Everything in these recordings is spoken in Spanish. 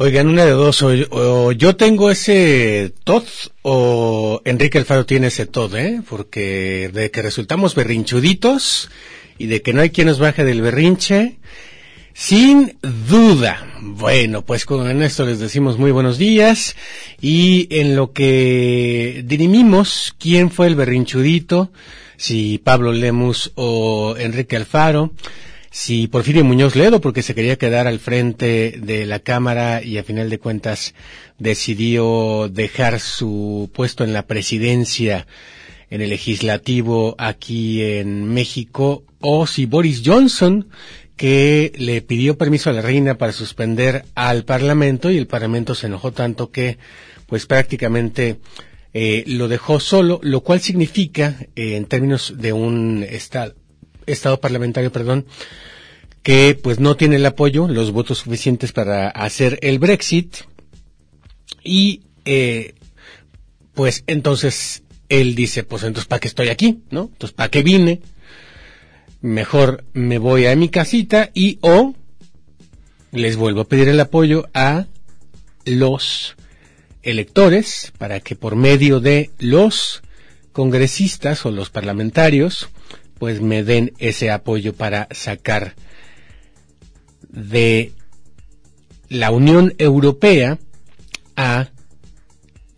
Oigan, una de dos, o, yo tengo ese TOD o Enrique Alfaro tiene ese TOD, ¿eh? Porque de que resultamos berrinchuditos y de que no hay quien nos baje del berrinche, sin duda. Bueno, pues con esto les decimos muy buenos días y en lo que dirimimos quién fue el berrinchudito, si Pablo Lemus o Enrique Alfaro, si Porfirio Muñoz Ledo, porque se quería quedar al frente de la Cámara y a final de cuentas decidió dejar su puesto en la presidencia en el legislativo aquí en México, o si Boris Johnson, que le pidió permiso a la reina para suspender al Parlamento y el Parlamento se enojó tanto que pues prácticamente eh, lo dejó solo, lo cual significa, eh, en términos de un estado, estado parlamentario, perdón, que pues no tiene el apoyo, los votos suficientes para hacer el Brexit y eh, pues entonces él dice, pues entonces ¿para qué estoy aquí? ¿No? Entonces ¿para qué vine? Mejor me voy a mi casita y o les vuelvo a pedir el apoyo a los electores para que por medio de los congresistas o los parlamentarios pues me den ese apoyo para sacar de la Unión Europea a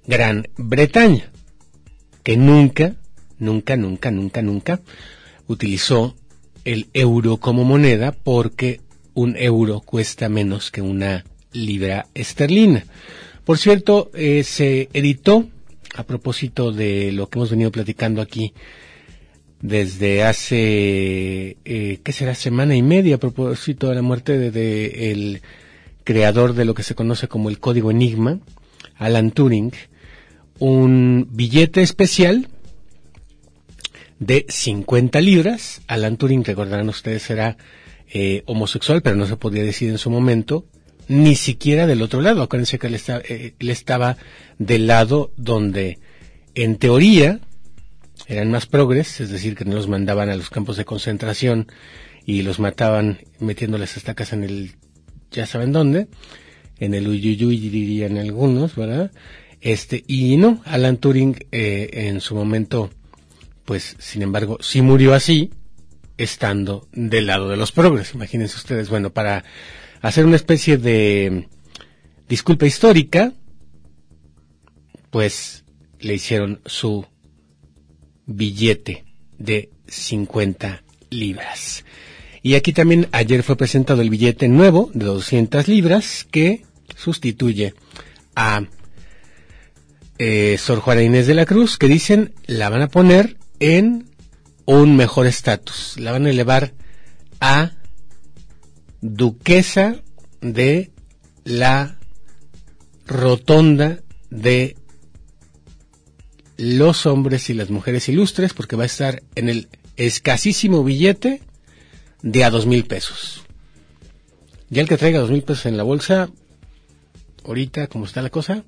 Gran Bretaña, que nunca, nunca, nunca, nunca, nunca utilizó el euro como moneda porque un euro cuesta menos que una libra esterlina. Por cierto, eh, se editó, a propósito de lo que hemos venido platicando aquí, desde hace, eh, ¿qué será? Semana y media a propósito de la muerte de, de, creador de lo que se conoce como el código Enigma, Alan Turing, un billete especial de 50 libras. Alan Turing, recordarán ustedes, era eh, homosexual, pero no se podía decir en su momento, ni siquiera del otro lado. Acuérdense que él, eh, él estaba del lado donde, en teoría, eran más progres, es decir, que no los mandaban a los campos de concentración y los mataban metiéndoles estacas en el, ya saben dónde, en el Uyuyuy dirían algunos, ¿verdad? Este, y no, Alan Turing eh, en su momento, pues, sin embargo, sí murió así, estando del lado de los progres. Imagínense ustedes, bueno, para hacer una especie de disculpa histórica, pues le hicieron su billete de 50 libras. Y aquí también ayer fue presentado el billete nuevo de 200 libras que sustituye a eh, Sor Juana Inés de la Cruz, que dicen la van a poner en un mejor estatus. La van a elevar a duquesa de la rotonda de los hombres y las mujeres ilustres, porque va a estar en el escasísimo billete de a dos mil pesos. Ya el que traiga dos mil pesos en la bolsa, ahorita como está la cosa,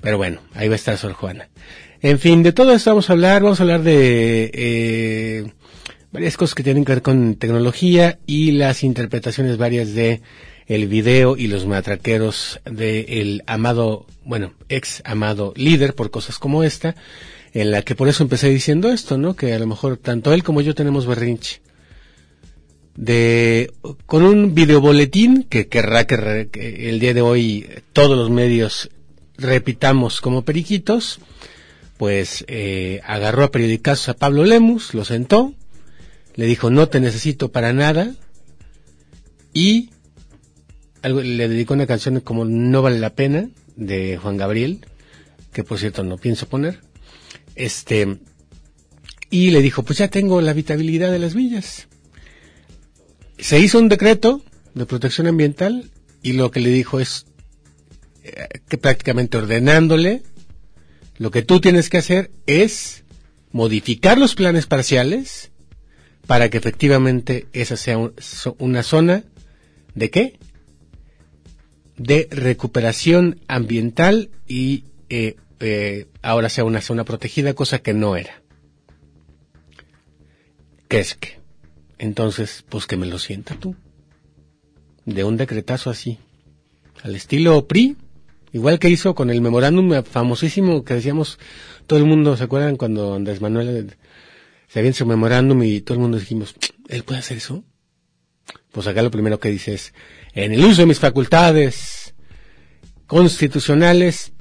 pero bueno, ahí va a estar Sor Juana. En fin, de todo esto vamos a hablar, vamos a hablar de eh, varias cosas que tienen que ver con tecnología y las interpretaciones varias de el video y los matraqueros del el amado, bueno, ex amado líder por cosas como esta, en la que por eso empecé diciendo esto, ¿no? Que a lo mejor tanto él como yo tenemos berrinche. De, con un videoboletín que querrá que, que el día de hoy todos los medios repitamos como periquitos, pues eh, agarró a periodicazos a Pablo Lemus, lo sentó, le dijo no te necesito para nada y le dedicó una canción como No vale la pena de Juan Gabriel, que por cierto no pienso poner. Este, y le dijo, pues ya tengo la habitabilidad de las villas. Se hizo un decreto de protección ambiental y lo que le dijo es eh, que prácticamente ordenándole Lo que tú tienes que hacer es modificar los planes parciales para que efectivamente esa sea una zona de qué? De recuperación ambiental y eh, eh, ahora sea una zona protegida, cosa que no era. ¿Qué es que? Entonces, pues que me lo sienta tú. De un decretazo así. Al estilo PRI, igual que hizo con el memorándum famosísimo que decíamos, todo el mundo, ¿se acuerdan cuando Andrés Manuel se había su memorándum y todo el mundo dijimos, ¿él puede hacer eso? Pues acá lo primero que dice es, en el uso de mis facultades constitucionales,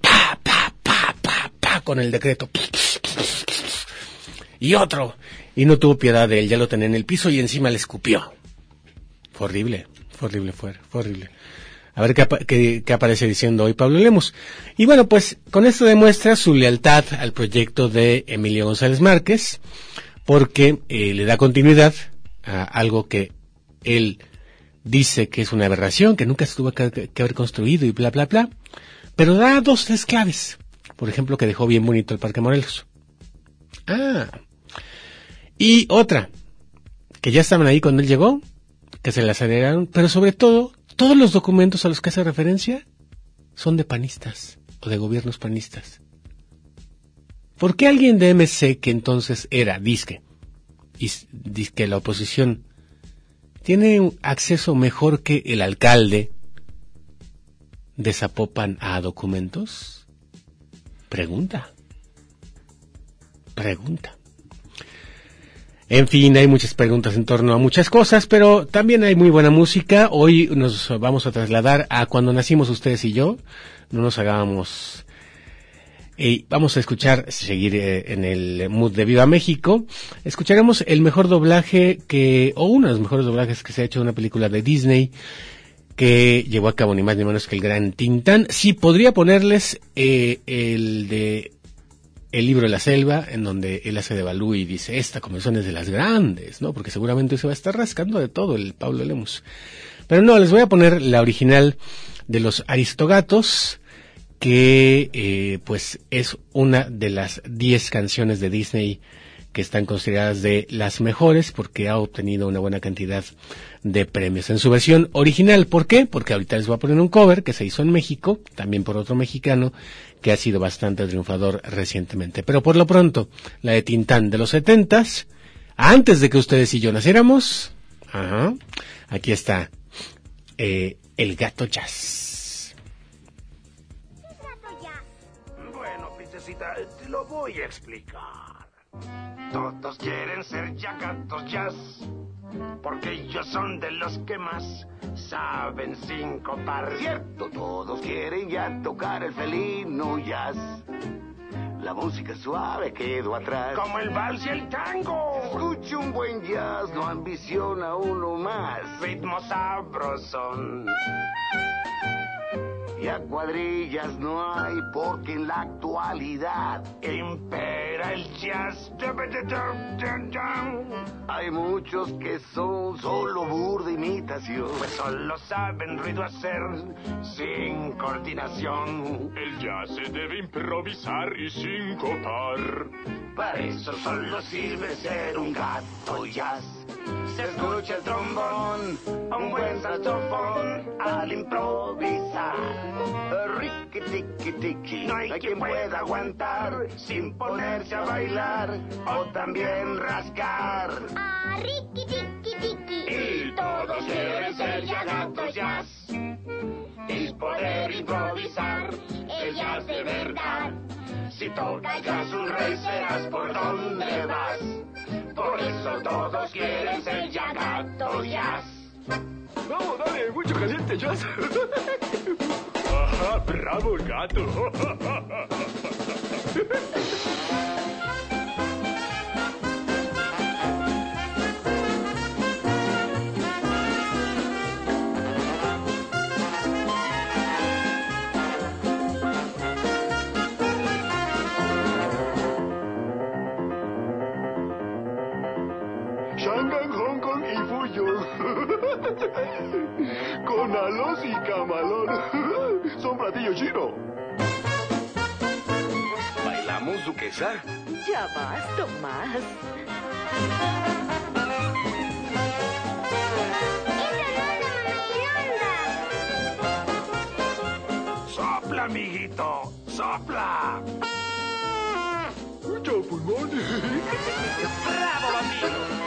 pa, pa, pa, pa, pa, con el decreto, y otro, y no tuvo piedad de él, ya lo tenía en el piso y encima le escupió. Fue horrible, fue horrible, horrible. A ver qué, qué, aparece diciendo hoy Pablo Lemos. Y bueno, pues con esto demuestra su lealtad al proyecto de Emilio González Márquez, porque eh, le da continuidad a algo que él dice que es una aberración, que nunca se tuvo que, haber construido y bla, bla, bla, pero da dos, tres claves. Por ejemplo, que dejó bien bonito el Parque Morelos. Ah. Y otra, que ya estaban ahí cuando él llegó, que se le aceleraron, pero sobre todo todos los documentos a los que hace referencia son de panistas o de gobiernos panistas. ¿Por qué alguien de MC que entonces era disque y disque la oposición tiene acceso mejor que el alcalde de Zapopan a documentos? Pregunta. Pregunta. En fin, hay muchas preguntas en torno a muchas cosas, pero también hay muy buena música. Hoy nos vamos a trasladar a cuando nacimos ustedes y yo. No nos hagábamos... Y vamos a escuchar, seguir eh, en el mood de Viva México. Escucharemos el mejor doblaje que, o uno de los mejores doblajes que se ha hecho de una película de Disney que llevó a cabo ni más ni menos que el gran Tintán. Sí, podría ponerles eh, el de el libro de la selva, en donde él hace de Balú y dice, esta convención es de las grandes, ¿no? Porque seguramente se va a estar rascando de todo el Pablo Lemus. Pero no, les voy a poner la original de los Aristogatos, que eh, pues es una de las diez canciones de Disney que están consideradas de las mejores porque ha obtenido una buena cantidad de premios en su versión original. ¿Por qué? Porque ahorita les voy a poner un cover que se hizo en México, también por otro mexicano, que ha sido bastante triunfador recientemente. Pero por lo pronto, la de Tintán de los setentas, antes de que ustedes y yo naciéramos, ajá, aquí está eh, el gato jazz. Voy a explicar. Todos quieren ser ya gatos jazz, porque ellos son de los que más saben par Cierto, todos quieren ya tocar el felino jazz. La música suave quedó atrás. Como el vals y el tango. Escucha un buen jazz, no ambiciona uno más. Ritmo sabrosón. Y a cuadrillas no hay porque en la actualidad impera el jazz. Hay muchos que son solo burda imitación. Pues solo saben ruido hacer sin coordinación. El jazz se debe improvisar y sin cotar. Para eso solo sirve ser un gato jazz. Se escucha el trombón, un buen saxofón al improvisar. Ricky tiki tiki, no hay quien pueda aguantar sin ponerse a bailar o también rascar. Ah, Ricky tiki tiki. Y todos quieren ser ya gatos jazz y poder improvisar el jazz de verdad. Si tocas jazz un rey serás por donde vas. Por eso todos quieren ser ya gatos jazz. Vamos, dale, mucho caliente jazz. Bravo gato. Shanghai, Hong Kong y Fuyong. Con alos y camalón. Son platillos chinos. duquesa? Ya vas, Tomás. Sopla, amiguito, sopla. Ya, pulmón. ¡Bravo, bambino!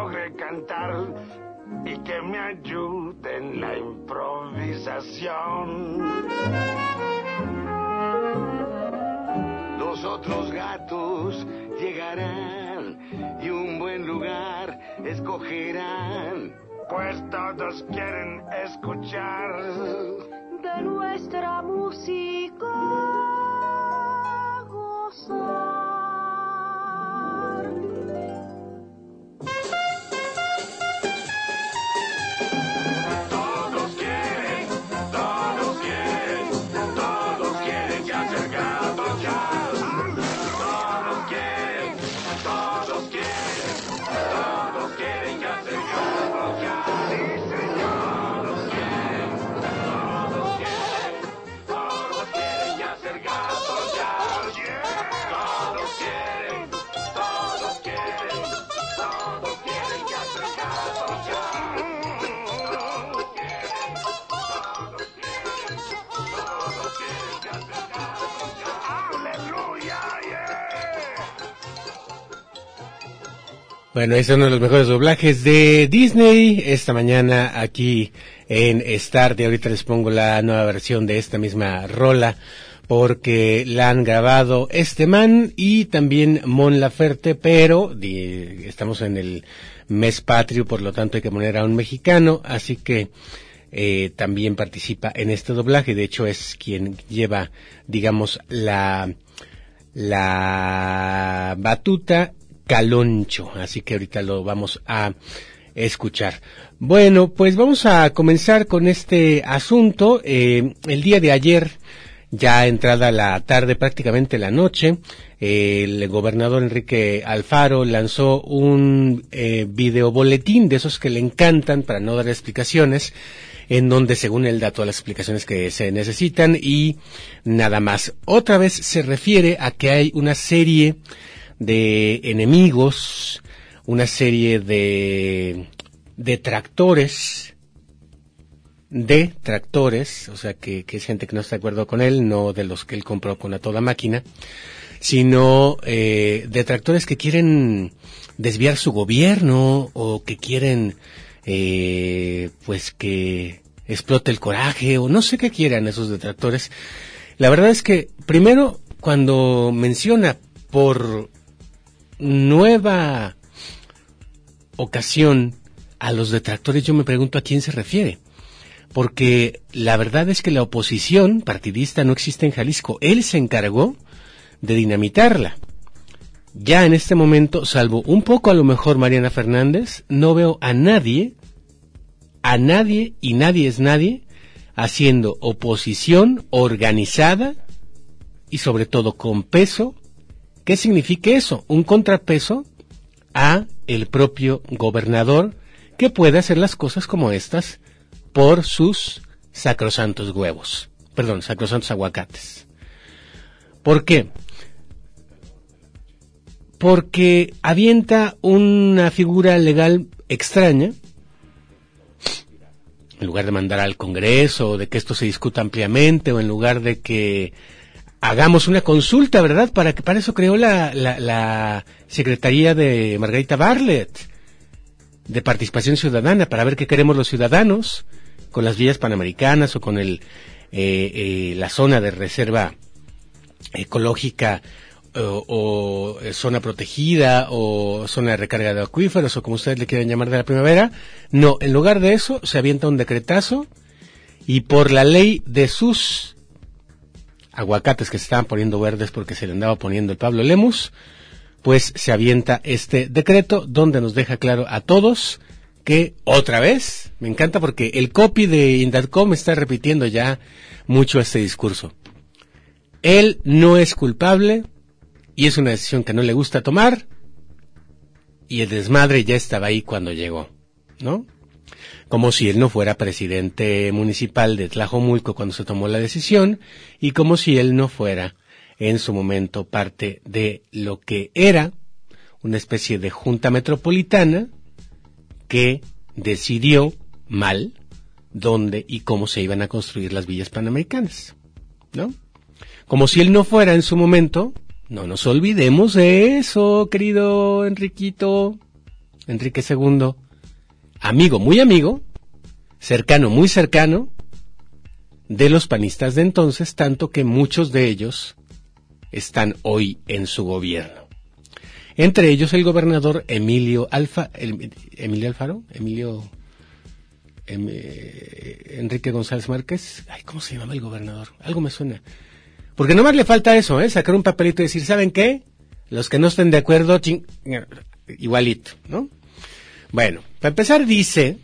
Logre cantar y que me ayude en la improvisación. Los otros gatos llegarán y un buen lugar escogerán. Pues todos quieren escuchar de nuestra música. Bueno, es uno de los mejores doblajes de Disney esta mañana aquí en Start y ahorita les pongo la nueva versión de esta misma rola porque la han grabado este man y también Mon Laferte, pero estamos en el mes patrio, por lo tanto hay que poner a un mexicano, así que eh, también participa en este doblaje, de hecho es quien lleva, digamos, la, la batuta Caloncho, así que ahorita lo vamos a escuchar. Bueno, pues vamos a comenzar con este asunto. Eh, el día de ayer, ya entrada la tarde, prácticamente la noche, el gobernador Enrique Alfaro lanzó un eh, video boletín de esos que le encantan para no dar explicaciones, en donde según él da todas las explicaciones que se necesitan y nada más. Otra vez se refiere a que hay una serie de enemigos, una serie de detractores, de tractores, o sea que, que es gente que no está de acuerdo con él, no de los que él compró con a toda máquina, sino eh, detractores que quieren desviar su gobierno o que quieren eh, pues que explote el coraje o no sé qué quieran esos detractores. La verdad es que primero cuando menciona por nueva ocasión a los detractores, yo me pregunto a quién se refiere. Porque la verdad es que la oposición partidista no existe en Jalisco. Él se encargó de dinamitarla. Ya en este momento, salvo un poco a lo mejor Mariana Fernández, no veo a nadie, a nadie y nadie es nadie, haciendo oposición organizada y sobre todo con peso. ¿Qué significa eso? Un contrapeso a el propio gobernador que puede hacer las cosas como estas por sus sacrosantos huevos. Perdón, sacrosantos aguacates. ¿Por qué? Porque avienta una figura legal extraña, en lugar de mandar al Congreso, de que esto se discuta ampliamente, o en lugar de que hagamos una consulta, ¿verdad? Para que para eso creó la, la, la Secretaría de Margarita Bartlett de participación ciudadana para ver qué queremos los ciudadanos con las vías panamericanas o con el eh, eh, la zona de reserva ecológica o, o, eh, zona protegida o zona de recarga de acuíferos o como ustedes le quieran llamar de la primavera. No, en lugar de eso se avienta un decretazo y por la ley de sus aguacates que se estaban poniendo verdes porque se le andaba poniendo el Pablo Lemus, pues se avienta este decreto donde nos deja claro a todos que otra vez, me encanta porque el copy de Indatcom está repitiendo ya mucho este discurso. Él no es culpable y es una decisión que no le gusta tomar y el desmadre ya estaba ahí cuando llegó, ¿no? Como si él no fuera presidente municipal de Tlajomulco cuando se tomó la decisión y como si él no fuera en su momento parte de lo que era una especie de junta metropolitana que decidió mal dónde y cómo se iban a construir las villas panamericanas, ¿no? Como si él no fuera en su momento, no nos olvidemos de eso, querido Enriquito, Enrique II, amigo, muy amigo, cercano, muy cercano, de los panistas de entonces, tanto que muchos de ellos están hoy en su gobierno. Entre ellos el gobernador Emilio Alfa, Emilio Alfaro, Emilio em, eh, Enrique González Márquez. Ay, ¿cómo se llama el gobernador? Algo me suena. Porque nomás le falta eso, ¿eh? Sacar un papelito y decir, ¿saben qué? Los que no estén de acuerdo, ching, igualito, ¿no? Bueno, para empezar dice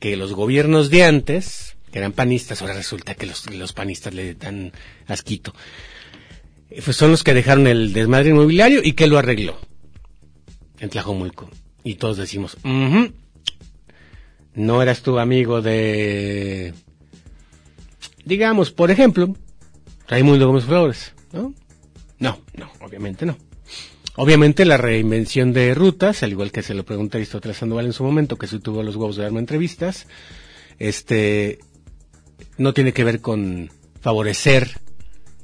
que los gobiernos de antes, que eran panistas, ahora resulta que los, panistas le dan asquito pues son los que dejaron el desmadre inmobiliario y que lo arregló en Tlajomulco. Y todos decimos, no eras tu amigo de, digamos, por ejemplo, Raimundo Gómez Flores, ¿no? No, no, obviamente no. Obviamente la reinvención de rutas, al igual que se lo pregunté a Aristóteles Sandoval en su momento, que se tuvo los huevos de darme entrevistas, este, no tiene que ver con favorecer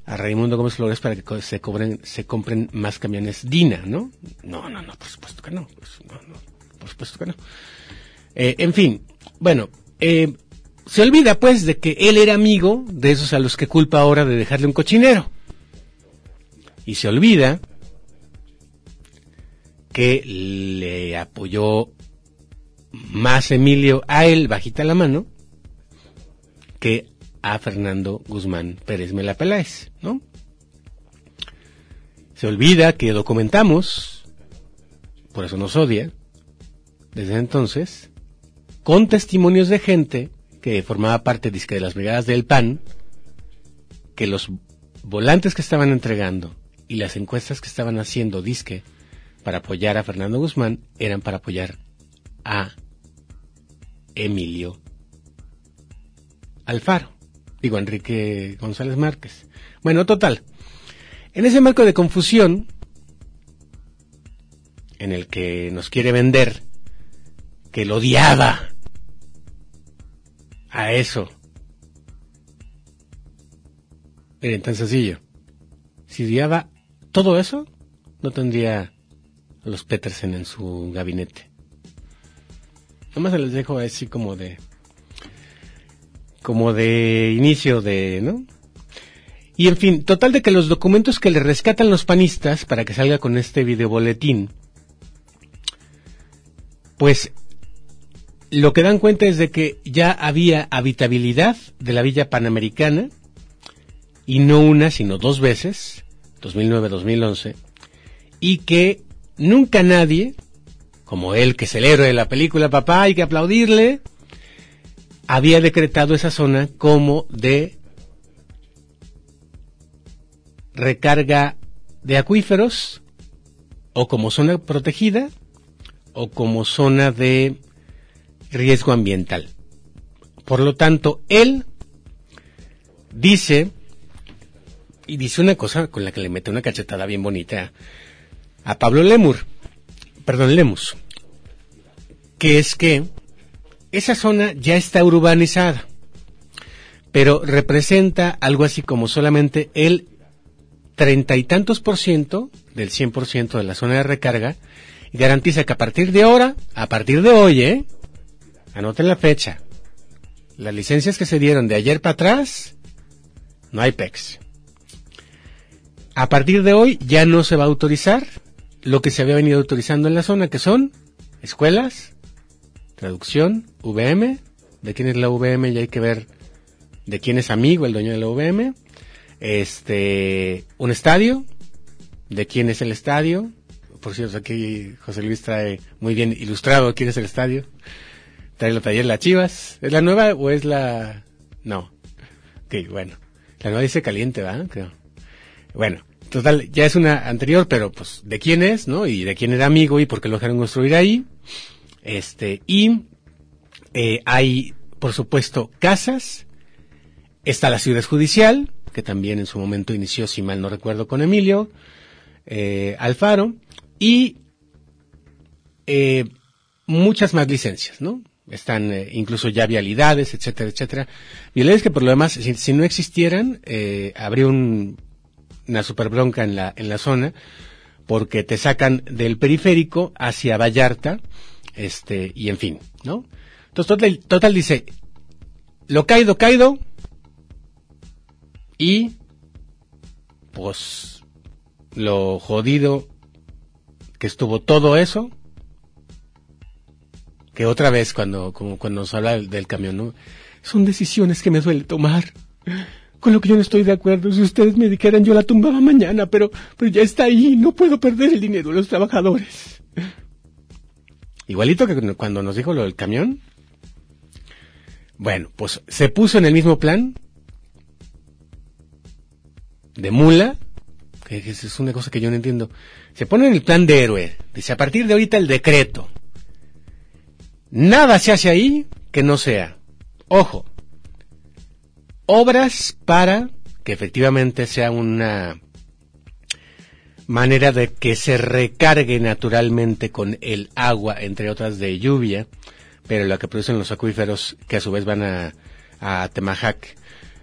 a Raimundo Gómez Flores para que se cobren, se compren más camiones Dina, ¿no? No, no, no, por supuesto que no. Pues, no por supuesto que no. Eh, en fin, bueno, eh, se olvida pues de que él era amigo de esos a los que culpa ahora de dejarle un cochinero. Y se olvida que le apoyó más Emilio a él, bajita la mano, que a Fernando Guzmán Pérez Melapeláez, ¿no? Se olvida que documentamos, por eso nos odia, desde entonces, con testimonios de gente que formaba parte disque de las brigadas del PAN, que los volantes que estaban entregando y las encuestas que estaban haciendo disque para apoyar a Fernando Guzmán eran para apoyar a Emilio Alfaro. Digo, Enrique González Márquez. Bueno, total. En ese marco de confusión, en el que nos quiere vender que lo odiaba a eso. Miren, tan sencillo. Si odiaba todo eso, no tendría los Petersen en su gabinete. Nomás se les dejo así como de como de inicio de, ¿no? Y en fin, total de que los documentos que le rescatan los panistas para que salga con este videoboletín, pues lo que dan cuenta es de que ya había habitabilidad de la villa panamericana, y no una, sino dos veces, 2009-2011, y que nunca nadie, como él que es el héroe de la película, papá, hay que aplaudirle, había decretado esa zona como de recarga de acuíferos o como zona protegida o como zona de riesgo ambiental. Por lo tanto, él dice, y dice una cosa con la que le mete una cachetada bien bonita a Pablo Lemur, perdón, Lemus, que es que esa zona ya está urbanizada, pero representa algo así como solamente el treinta y tantos por ciento del cien por ciento de la zona de recarga y garantiza que a partir de ahora, a partir de hoy, ¿eh? anoten la fecha, las licencias que se dieron de ayer para atrás, no hay PEX. a partir de hoy ya no se va a autorizar lo que se había venido autorizando en la zona, que son escuelas, traducción, VM, de quién es la VM ya hay que ver de quién es amigo el dueño de la VM, este, un estadio, de quién es el estadio, por cierto aquí José Luis trae muy bien ilustrado quién es el estadio, trae la taller La Chivas, ¿es la nueva o es la, no, ok, bueno, la nueva dice caliente, ¿verdad? Creo. Bueno, total, ya es una anterior, pero pues de quién es, ¿no? Y de quién era amigo y por qué lo dejaron construir ahí. Este, y eh, hay, por supuesto, casas. Está la ciudad judicial, que también en su momento inició, si mal no recuerdo, con Emilio eh, Alfaro. Y eh, muchas más licencias, ¿no? Están eh, incluso ya vialidades, etcétera, etcétera. Vialidades que por lo demás, si, si no existieran, eh, habría un una super bronca en la, en la zona, porque te sacan del periférico hacia Vallarta, este, y en fin, ¿no? Entonces, total, total dice, lo caído, caído, y, pues, lo jodido que estuvo todo eso, que otra vez cuando, como cuando nos habla del, del camión, ¿no? Son decisiones que me duele tomar con lo que yo no estoy de acuerdo. Si ustedes me dijeran, yo la tumbaba mañana, pero, pero ya está ahí, no puedo perder el dinero de los trabajadores. Igualito que cuando nos dijo lo del camión. Bueno, pues se puso en el mismo plan de mula, que es una cosa que yo no entiendo. Se pone en el plan de héroe. Dice, a partir de ahorita el decreto. Nada se hace ahí que no sea. Ojo, obras para que efectivamente sea una manera de que se recargue naturalmente con el agua, entre otras de lluvia, pero la que producen los acuíferos que a su vez van a, a Temajac,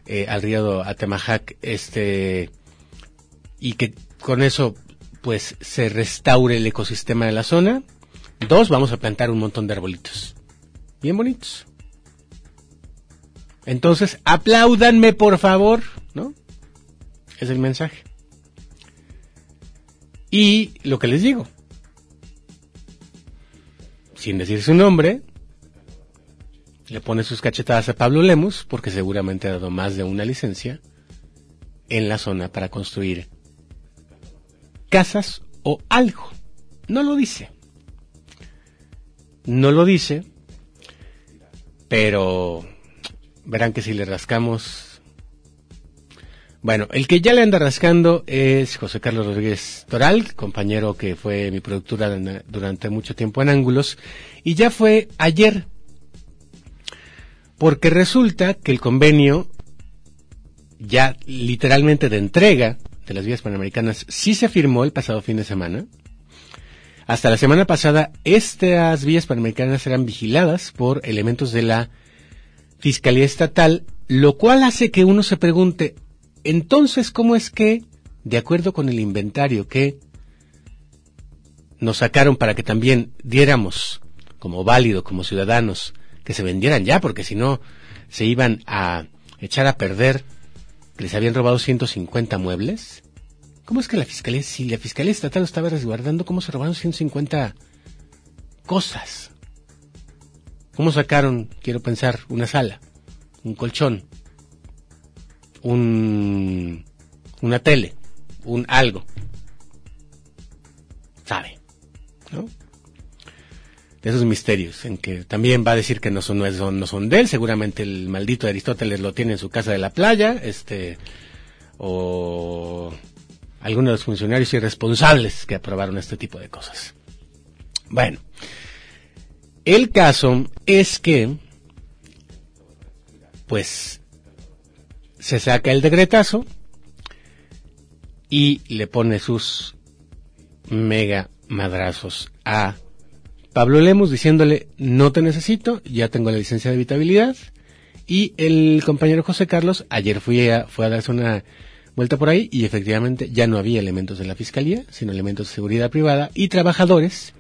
eh, al río Atemajac, este, y que con eso pues se restaure el ecosistema de la zona. Dos, vamos a plantar un montón de arbolitos. Bien bonitos. Entonces, apláudanme por favor, ¿no? Es el mensaje. Y lo que les digo, sin decir su nombre, le pone sus cachetadas a Pablo Lemus, porque seguramente ha dado más de una licencia en la zona para construir casas o algo. No lo dice. No lo dice, pero verán que si le rascamos... Bueno, el que ya le anda rascando es José Carlos Rodríguez Toral, compañero que fue mi productora durante mucho tiempo en Ángulos, y ya fue ayer, porque resulta que el convenio ya literalmente de entrega de las vías panamericanas sí se firmó el pasado fin de semana. Hasta la semana pasada, estas vías panamericanas eran vigiladas por elementos de la Fiscalía Estatal, lo cual hace que uno se pregunte, entonces, ¿cómo es que, de acuerdo con el inventario que nos sacaron para que también diéramos como válido, como ciudadanos, que se vendieran ya, porque si no, se iban a echar a perder, que les habían robado 150 muebles? ¿Cómo es que la Fiscalía, si la Fiscalía Estatal lo estaba resguardando, cómo se robaron 150 cosas? ¿Cómo sacaron, quiero pensar, una sala, un colchón, un, una tele, un algo? Sabe, ¿no? De esos misterios, en que también va a decir que no son, no son, no son de él, seguramente el maldito Aristóteles lo tiene en su casa de la playa, este, o algunos de los funcionarios irresponsables que aprobaron este tipo de cosas. Bueno, el caso es que, pues, se saca el decretazo y le pone sus mega madrazos a Pablo Lemus diciéndole, no te necesito, ya tengo la licencia de habitabilidad. Y el compañero José Carlos ayer fui a, fue a darse una vuelta por ahí y efectivamente ya no había elementos de la fiscalía, sino elementos de seguridad privada y trabajadores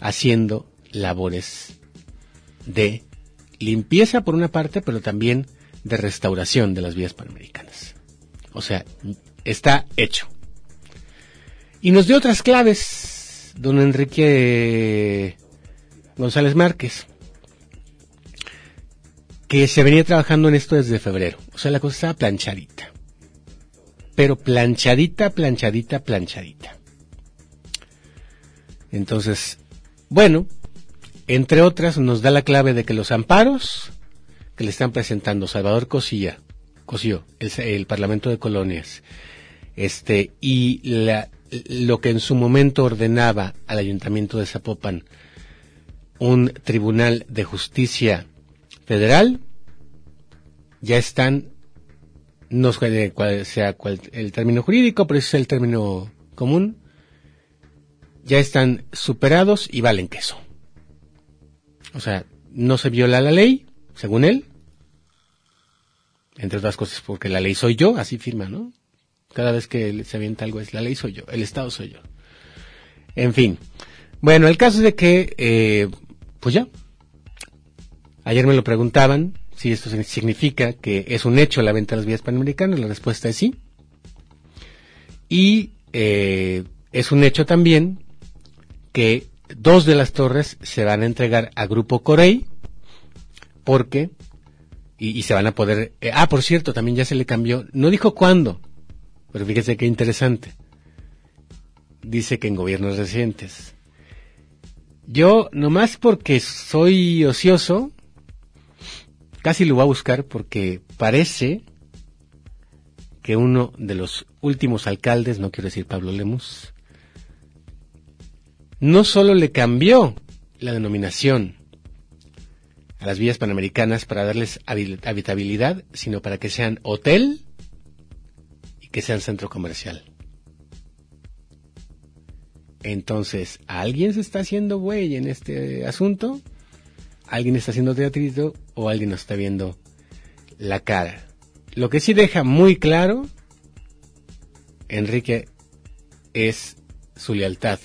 haciendo labores de limpieza por una parte, pero también de restauración de las vías panamericanas. O sea, está hecho. Y nos dio otras claves, don Enrique González Márquez, que se venía trabajando en esto desde febrero. O sea, la cosa estaba planchadita. Pero planchadita, planchadita, planchadita. Entonces, bueno, entre otras nos da la clave de que los amparos que le están presentando Salvador Cosilla, Cosío, el, el Parlamento de Colonias, este, y la, lo que en su momento ordenaba al Ayuntamiento de Zapopan un Tribunal de Justicia Federal, ya están, no sé cuál sea cuál, el término jurídico, pero ese es el término común, ya están superados y valen queso. O sea, no se viola la ley, según él, entre otras cosas porque la ley soy yo, así firma, ¿no? Cada vez que se avienta algo es la ley soy yo, el Estado soy yo. En fin. Bueno, el caso es de que, eh, pues ya. Ayer me lo preguntaban si esto significa que es un hecho la venta de las vías panamericanas. La respuesta es sí. Y eh, es un hecho también que dos de las torres se van a entregar a Grupo Corey porque y, se van a poder eh, ah por cierto también ya se le cambió no dijo cuándo pero fíjese qué interesante. Dice que en gobiernos recientes. Yo nomás porque soy ocioso casi lo voy a buscar porque parece que uno de los últimos alcaldes no quiero decir Pablo Lemus no solo le cambió la denominación a las vías panamericanas para darles habitabilidad, sino para que sean hotel y que sean centro comercial. Entonces, ¿alguien se está haciendo güey en este asunto? ¿Alguien está haciendo teatrito o alguien nos está viendo la cara? Lo que sí deja muy claro, Enrique, es su lealtad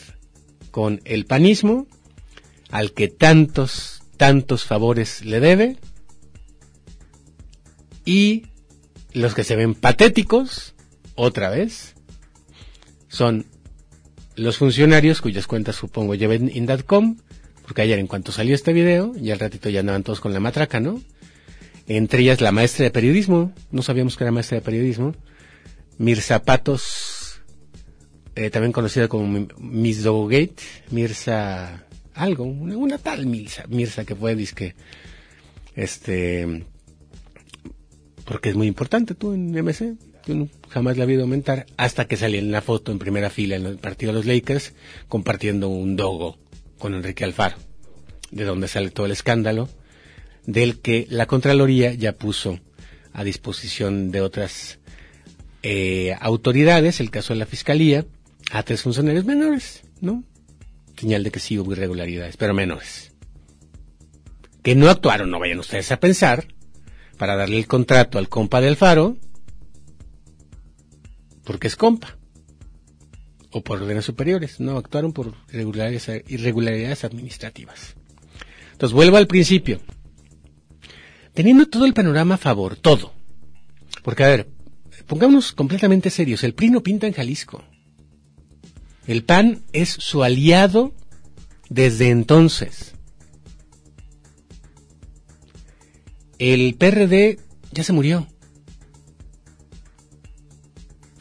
con el panismo, al que tantos, tantos favores le debe, y los que se ven patéticos, otra vez, son los funcionarios cuyas cuentas supongo lleven Indatcom, porque ayer en cuanto salió este video, y al ratito ya andaban todos con la matraca, ¿no? Entre ellas la maestra de periodismo, no sabíamos que era maestra de periodismo, Mir Zapatos eh, también conocida como Miss Dogate, Mirza algo, una, tal Mirza, Mirza que fue disque, este, porque es muy importante tú en MC, tú jamás la vi aumentar, hasta que salí en la foto en primera fila en el partido de los Lakers, compartiendo un dogo con Enrique Alfaro, de donde sale todo el escándalo, del que la Contraloría ya puso a disposición de otras eh, autoridades, el caso de la Fiscalía, a tres funcionarios menores, ¿no? Señal de que sí hubo irregularidades, pero menores. Que no actuaron, no vayan ustedes a pensar, para darle el contrato al compa del Faro, porque es compa. O por órdenes superiores, no, actuaron por irregularidades, administrativas. Entonces vuelvo al principio. Teniendo todo el panorama a favor, todo. Porque a ver, pongámonos completamente serios, el PRI no pinta en Jalisco. El PAN es su aliado desde entonces. El PRD ya se murió.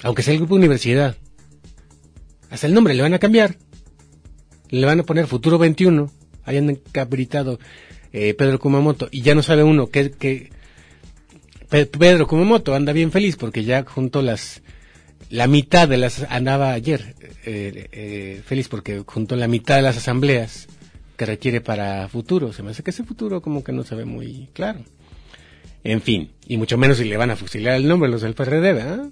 Aunque sea el grupo universidad. Hasta el nombre le van a cambiar. Le van a poner Futuro 21. Ahí han encabritado eh, Pedro Kumamoto. Y ya no sabe uno que, que Pedro Kumamoto anda bien feliz porque ya juntó las la mitad de las andaba ayer eh, eh, feliz porque junto la mitad de las asambleas que requiere para futuro. Se me hace que ese futuro como que no se ve muy claro. En fin y mucho menos si le van a fusilar el nombre los del PRD ¿verdad?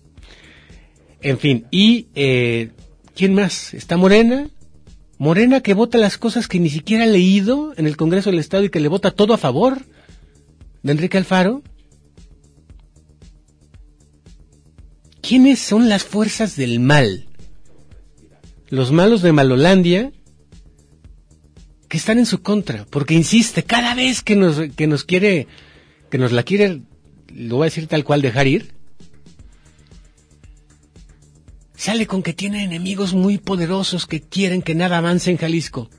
en fin y eh, quién más está Morena. Morena que vota las cosas que ni siquiera ha leído en el Congreso del Estado y que le vota todo a favor de Enrique Alfaro ¿Quiénes son las fuerzas del mal? Los malos de Malolandia que están en su contra, porque insiste, cada vez que nos, que nos quiere, que nos la quiere, lo voy a decir tal cual, dejar ir, sale con que tiene enemigos muy poderosos que quieren que nada avance en Jalisco.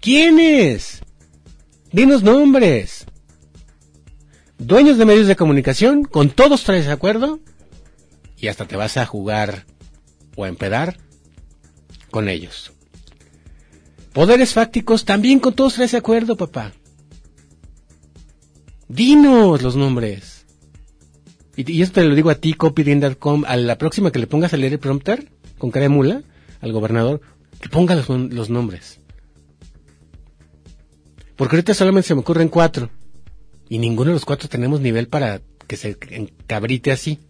¿Quiénes? Dinos nombres. Dueños de medios de comunicación, con todos traes de acuerdo y hasta te vas a jugar o a empedar con ellos. Poderes fácticos, también con todos traes de acuerdo, papá. Dinos los nombres. Y, esto te lo digo a ti, copyrin.com, a la próxima que le pongas a leer el prompter, con cara de mula, al gobernador, que ponga los, los nombres. Porque ahorita solamente se me ocurren cuatro. Y ninguno de los cuatro tenemos nivel para que se encabrite así.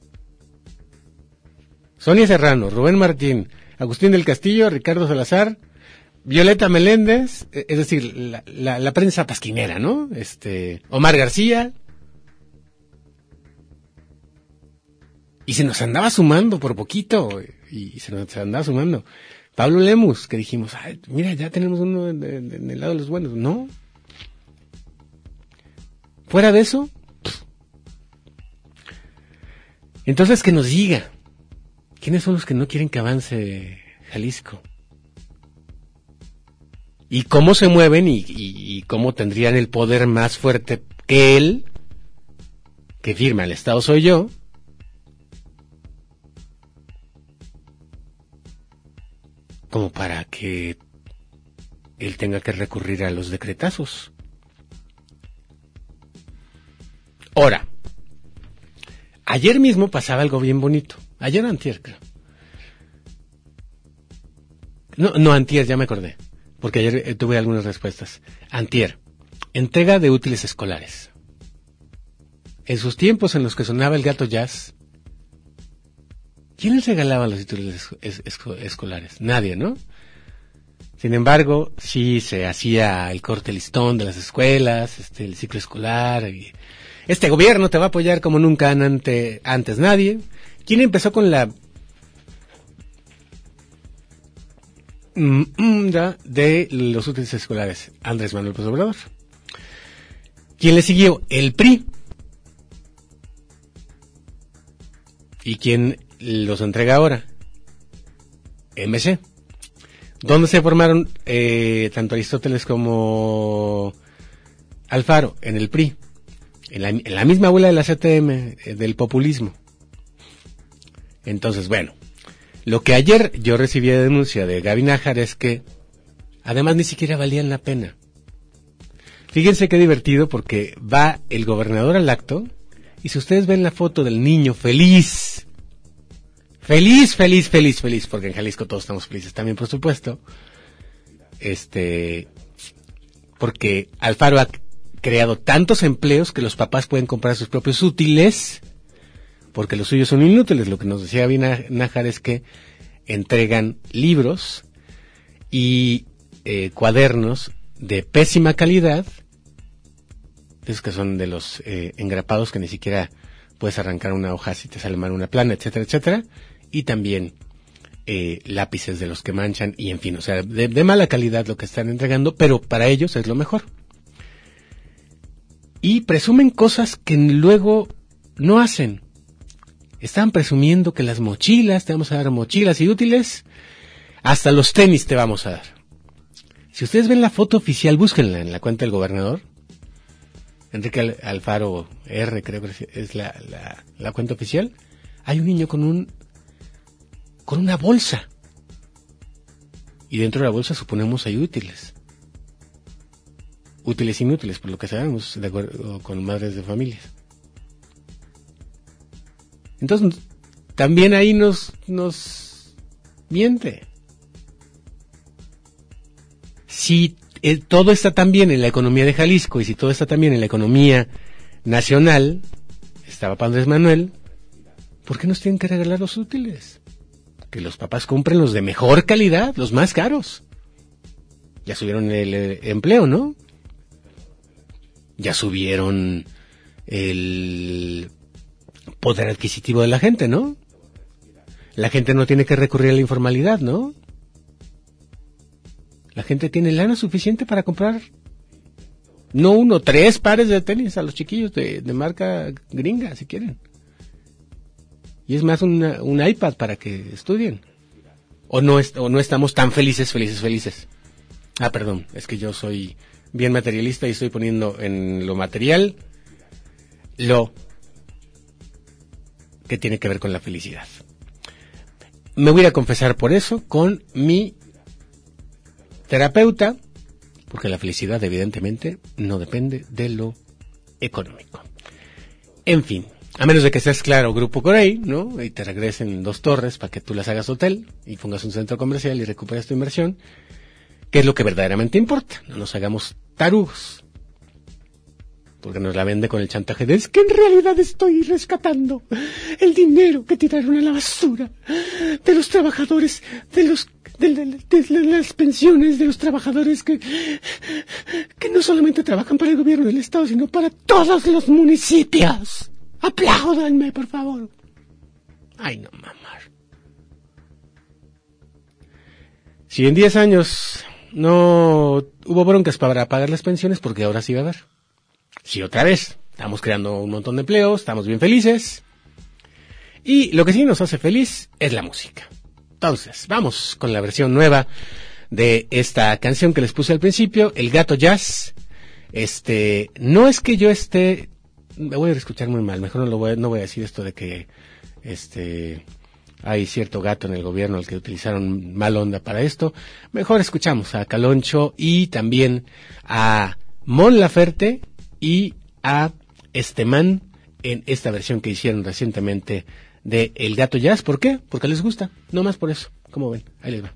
Sonia Serrano, Rubén Martín, Agustín del Castillo, Ricardo Salazar, Violeta Meléndez, e, es decir, la, prensa pasquinera, ¿no? Este, Omar García. Y se nos andaba sumando por poquito, y se nos andaba sumando. Pablo Lemus, que dijimos, mira, ya tenemos uno en, en el lado de los buenos. No. Fuera de eso, entonces que nos diga, ¿quiénes son los que no quieren que avance Jalisco? y cómo se mueven y, cómo tendrían el poder más fuerte que él, que firma el Estado soy yo, como para que él tenga que recurrir a los decretazos. Ahora, ayer mismo pasaba algo bien bonito, ayer antier, creo. No, no, antier, ya me acordé porque ayer eh, tuve algunas respuestas. Antier, entrega de útiles escolares. En sus tiempos en los que sonaba el gato jazz, ¿quién les regalaba los útiles es, es, escolares? Nadie, ¿no? Sin embargo, sí se hacía el corte listón de las escuelas, este, el ciclo escolar. Este gobierno te va a apoyar como nunca ante, antes nadie. ¿Quién empezó con la de los útiles escolares, Andrés Manuel López Obrador. ¿Quién le siguió? El PRI. ¿Y quién los entrega ahora? MC. ¿Dónde se formaron tanto Aristóteles como Alfaro? En el PRI. En la, misma abuela de la CTM, del populismo. Entonces, bueno, lo que ayer yo recibí de denuncia de Gaby Nájar es que además ni siquiera valían la pena. Fíjense qué divertido porque va el gobernador al acto y si ustedes ven la foto del niño feliz, feliz, feliz, feliz, feliz, porque en Jalisco todos estamos felices también, por supuesto, este, porque Alfaro ha creado tantos empleos que los papás pueden comprar sus propios útiles porque los suyos son inútiles. Lo que nos decía Nájar es que entregan libros y eh, cuadernos de pésima calidad, esos que son de los eh, engrapados que ni siquiera puedes arrancar una hoja si te sale mal una plana, etcétera, etcétera, y también eh, lápices de los que manchan y en fin, o sea, de, de mala calidad lo que están entregando, pero para ellos es lo mejor. Y presumen cosas que luego no hacen. Están presumiendo que las mochilas, te vamos a dar mochilas y útiles, hasta los tenis te vamos a dar. Si ustedes ven la foto oficial, búsquenla en la cuenta del gobernador. Enrique Alfaro R, creo que es la, cuenta oficial. Hay un niño con un, con una bolsa. Y dentro de la bolsa suponemos hay útiles. Útiles e inútiles, por lo que sabemos, de acuerdo con madres de familias. Entonces, también ahí nos, nos miente. Si eh, todo está también en la economía de Jalisco y si todo está también en la economía nacional, estaba Andrés Manuel, ¿por qué nos tienen que regalar los útiles? Que los papás compren los de mejor calidad, los más caros. Ya subieron el, el empleo, ¿no? Ya subieron el poder adquisitivo de la gente, ¿no? La gente no tiene que recurrir a la informalidad, ¿no? La gente tiene lana suficiente para comprar no uno, tres pares de tenis a los chiquillos de, de marca gringa, si quieren. Y es más un iPad para que estudien. O no, o no estamos tan felices, felices, felices. Ah, perdón, es que yo soy bien materialista y estoy poniendo en lo material lo que tiene que ver con la felicidad. Me voy a confesar por eso con mi terapeuta, porque la felicidad evidentemente no depende de lo económico. En fin, a menos de que seas claro Grupo Corey, ¿no? Y te regresen dos torres para que tú las hagas hotel y pongas un centro comercial y recuperes tu inversión, que es lo que verdaderamente importa. No nos hagamos tarugos. Porque nos la vende con el chantaje de es que en realidad estoy rescatando el dinero que tiraron a la basura de los trabajadores, de los de, las pensiones de los trabajadores que, que no solamente trabajan para el gobierno del Estado, sino para todos los municipios. Apláudanme, por favor. Ay, no, mamar. Si en 10 años no hubo broncas para pagar las pensiones, porque ahora sí va a haber. Si otra vez estamos creando un montón de empleos, estamos bien felices. Y lo que sí nos hace feliz es la música. Entonces, vamos con la versión nueva de esta canción que les puse al principio, El Gato Jazz. Este, no es que yo esté, me voy a escuchar muy mal, mejor no lo voy, no voy a decir esto de que, este, hay cierto gato en el gobierno al que utilizaron mal onda para esto. Mejor escuchamos a Caloncho y también a Mon Laferte y a Esteman en esta versión que hicieron recientemente de El Gato Jazz. ¿Por qué? Porque les gusta. No más por eso. Como ven, ahí les va.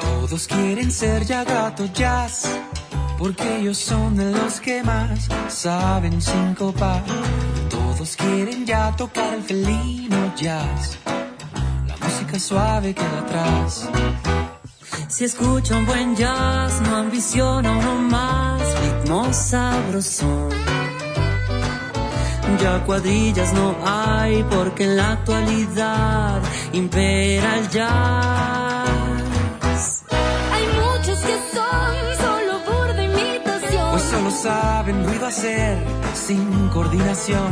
Todos quieren ser ya gato jazz, porque ellos son de los que más saben sincopar. Quieren ya tocar el felino jazz, la música suave queda atrás. Si escucha un buen jazz, no ambiciona uno más, ritmo sabroso. Ya cuadrillas no hay porque en la actualidad impera el jazz. Solo saben ruido hacer sin coordinación.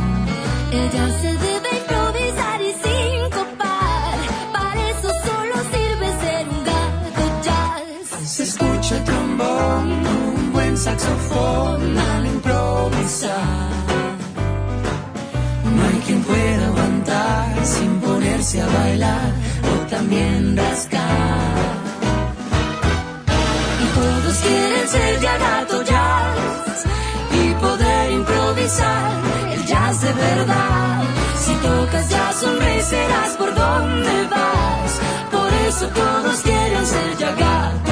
Ella se debe improvisar y sincopar. Para eso solo sirve ser un gato jazz. Se escucha el trombón, un buen saxofón al improvisar. No hay quien pueda aguantar sin ponerse a bailar o también rascar. Y todos quieren ser ya gato el jazz de verdad. Si tocas ya sonreirás por donde vas. Por eso todos quieren ser ya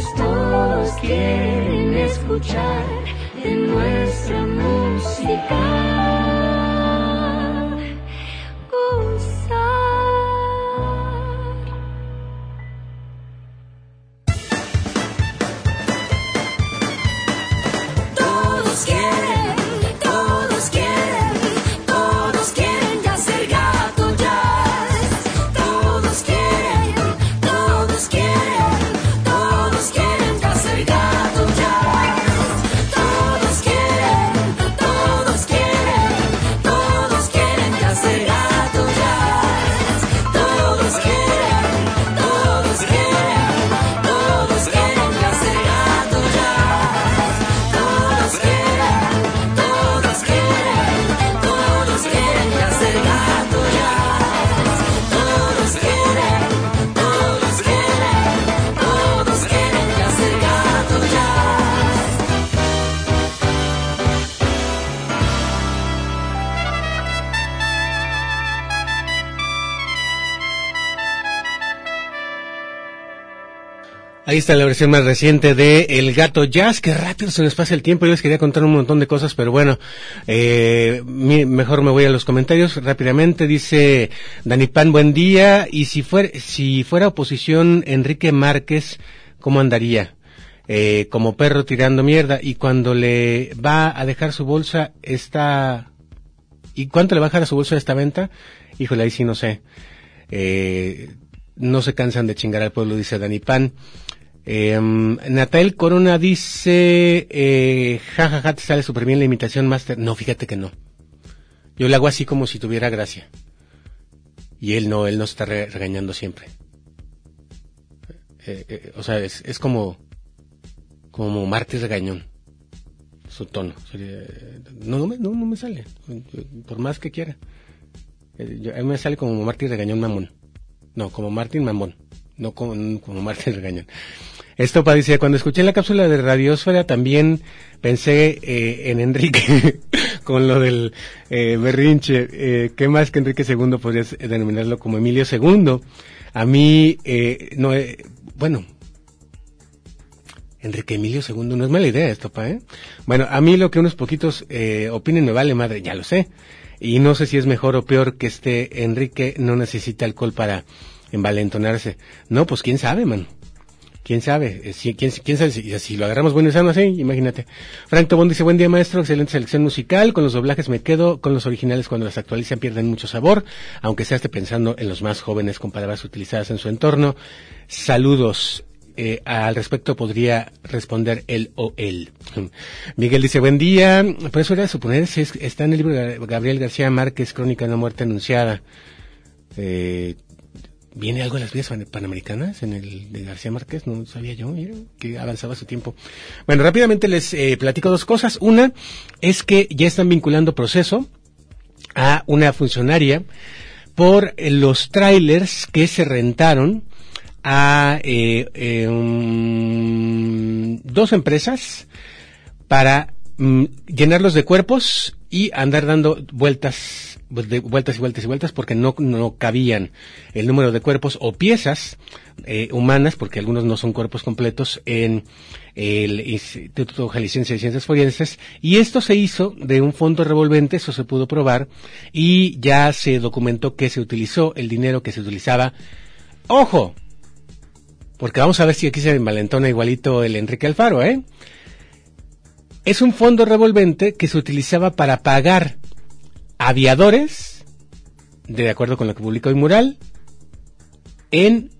pues todos quieren escuchar de nuestra música. Ahí está la versión más reciente de El Gato Jazz, que rápido se nos pasa el tiempo, yo les quería contar un montón de cosas, pero bueno, eh, mejor me voy a los comentarios rápidamente, dice Dani Pan, buen día, y si fuera, si fuera oposición Enrique Márquez, ¿cómo andaría? Eh, como perro tirando mierda, y cuando le va a dejar su bolsa, está, ¿y cuánto le va a dejar a su bolsa esta venta? Híjole, ahí sí no sé. Eh, no se cansan de chingar al pueblo, dice Dani Pan. Eh, Natal Corona dice, eh, jajaja, ja, te sale súper bien la imitación master. No, fíjate que no. Yo le hago así como si tuviera gracia. Y él no, él no está regañando siempre. Eh, eh, o sea, es, es como, como Martes regañón. Su tono. No, no me, no, no me sale. Por más que quiera. Eh, a mí me sale como Martín regañón mamón. No, como Martín mamón no como, como Martín Regañón. Esto dice, cuando escuché la cápsula de Radiosfera también pensé eh, en Enrique con lo del eh, berrinche. Eh, ¿Qué más que Enrique II podrías denominarlo como Emilio II? A mí, eh, no, eh, bueno, Enrique Emilio II no es mala idea esto, pa, ¿eh? Bueno, a mí lo que unos poquitos eh, opinen me vale madre, ya lo sé. Y no sé si es mejor o peor que este Enrique no necesita alcohol para envalentonarse. No, pues quién sabe, man quién sabe, eh, si, quién, quién sabe si, si, lo agarramos bueno y así, imagínate. Frank Tobón dice, buen día maestro, excelente selección musical, con los doblajes me quedo, con los originales cuando las actualizan pierden mucho sabor, aunque sea esté pensando en los más jóvenes con palabras utilizadas en su entorno. Saludos. Eh, al respecto podría responder él o él. Miguel dice, buen día. Por eso era suponer, si está en el libro de Gabriel García Márquez, Crónica de una muerte anunciada. Eh, ¿Viene algo de las vías panamericanas en el de García Márquez? No sabía yo, mira, que avanzaba su tiempo. Bueno, rápidamente les eh, platico dos cosas. Una es que ya están vinculando proceso a una funcionaria por eh, los trailers que se rentaron a eh, eh, dos empresas para mm, llenarlos de cuerpos y andar dando vueltas pues, vueltas y vueltas y vueltas porque no, no cabían el número de cuerpos o piezas eh, humanas, porque algunos no son cuerpos completos, en el Instituto Jalisciense de Ciencias Forenses, y esto se hizo de un fondo revolvente, eso se pudo probar, y ya se documentó que se utilizó el dinero que se utilizaba. ¡Ojo! Porque vamos a ver si aquí se envalentona igualito el Enrique Alfaro, ¿eh? Es un fondo revolvente que se utilizaba para pagar aviadores, de acuerdo con lo que publicó el mural, en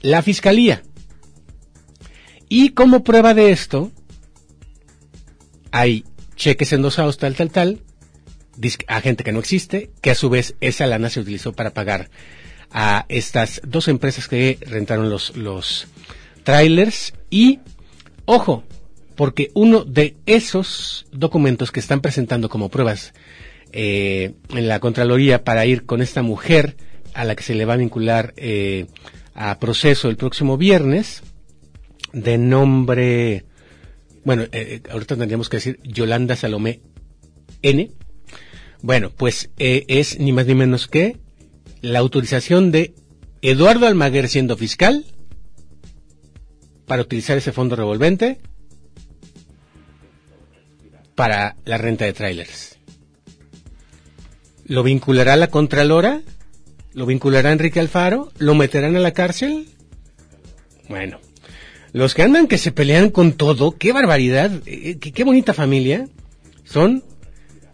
la fiscalía. Y como prueba de esto, hay cheques endosados tal, tal, tal, a gente que no existe, que a su vez esa lana se utilizó para pagar a estas dos empresas que rentaron los, los trailers y, ojo, porque uno de esos documentos que están presentando como pruebas eh, en la Contraloría para ir con esta mujer a la que se le va a vincular eh, a proceso el próximo viernes, de nombre, Bueno, eh, eh, ahorita tendríamos que decir Yolanda Salomé N. Bueno, pues eh, es ni más ni menos que la autorización de Eduardo Almaguer siendo fiscal para utilizar ese fondo revolvente para la renta de trailers. ¿Lo vinculará la Contralora? ¿Lo vinculará Enrique Alfaro? ¿Lo meterán a la cárcel? Bueno, los que andan que se pelean con todo, qué barbaridad, eh, qué, qué bonita familia, son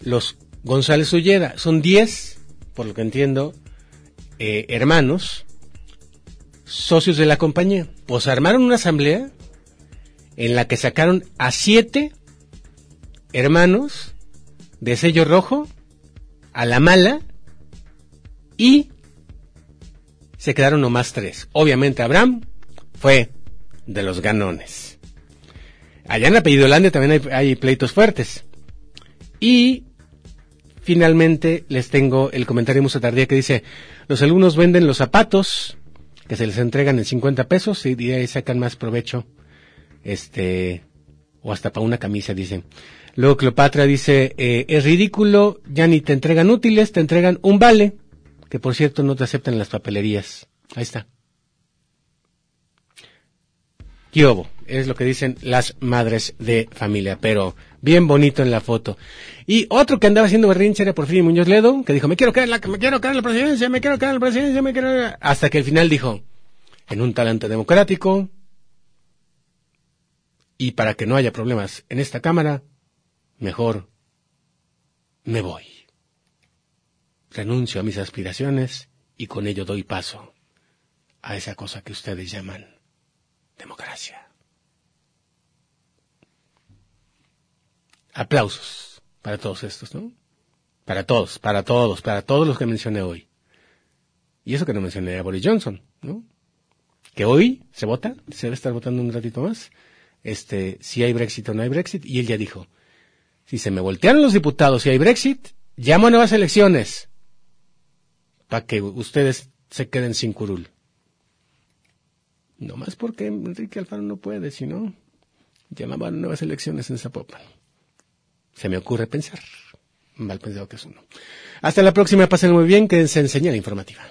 los González Ulleda. Son 10, por lo que entiendo, eh, hermanos, socios de la compañía. Pues armaron una asamblea en la que sacaron a siete hermanos de sello rojo a la mala y se quedaron nomás tres. Obviamente Abraham fue de los ganones. Allá en Apellido Holanda también hay, hay pleitos fuertes. Y finalmente les tengo el comentario Musa Tardía que dice, los alumnos venden los zapatos que se les entregan en 50 pesos y de ahí sacan más provecho, este, o hasta para una camisa, dice. Luego Cleopatra dice, eh, es ridículo, ya ni te entregan útiles, te entregan un vale, que por cierto no te aceptan en las papelerías. Ahí está. Kiobo, es lo que dicen las madres de familia, pero bien bonito en la foto. Y otro que andaba haciendo berrinche era Porfirio Muñoz Ledo, que dijo, me quiero quedar en la, me quiero quedar en la presidencia, me quiero quedar en la presidencia, me quiero... Hasta que al final dijo, en un talante democrático, y para que no haya problemas en esta Cámara, mejor me voy. Renuncio a mis aspiraciones y con ello doy paso a esa cosa que ustedes llaman democracia. Aplausos para todos estos, ¿no? Para todos, para todos, para todos los que mencioné hoy. Y eso que no mencioné a Boris Johnson, ¿no? Que hoy se vota, se debe estar votando un ratito más, este, si hay Brexit o no hay Brexit, y él ya dijo, si se me voltearon los diputados y hay Brexit, llamo a nuevas elecciones, para que ustedes se queden sin curul. No más porque Enrique Alfaro no puede, si no, llamaba a nuevas elecciones en Zapopan. Se me ocurre pensar. Mal pensado que es uno. Hasta la próxima, pasen muy bien, quédense en señal informativa.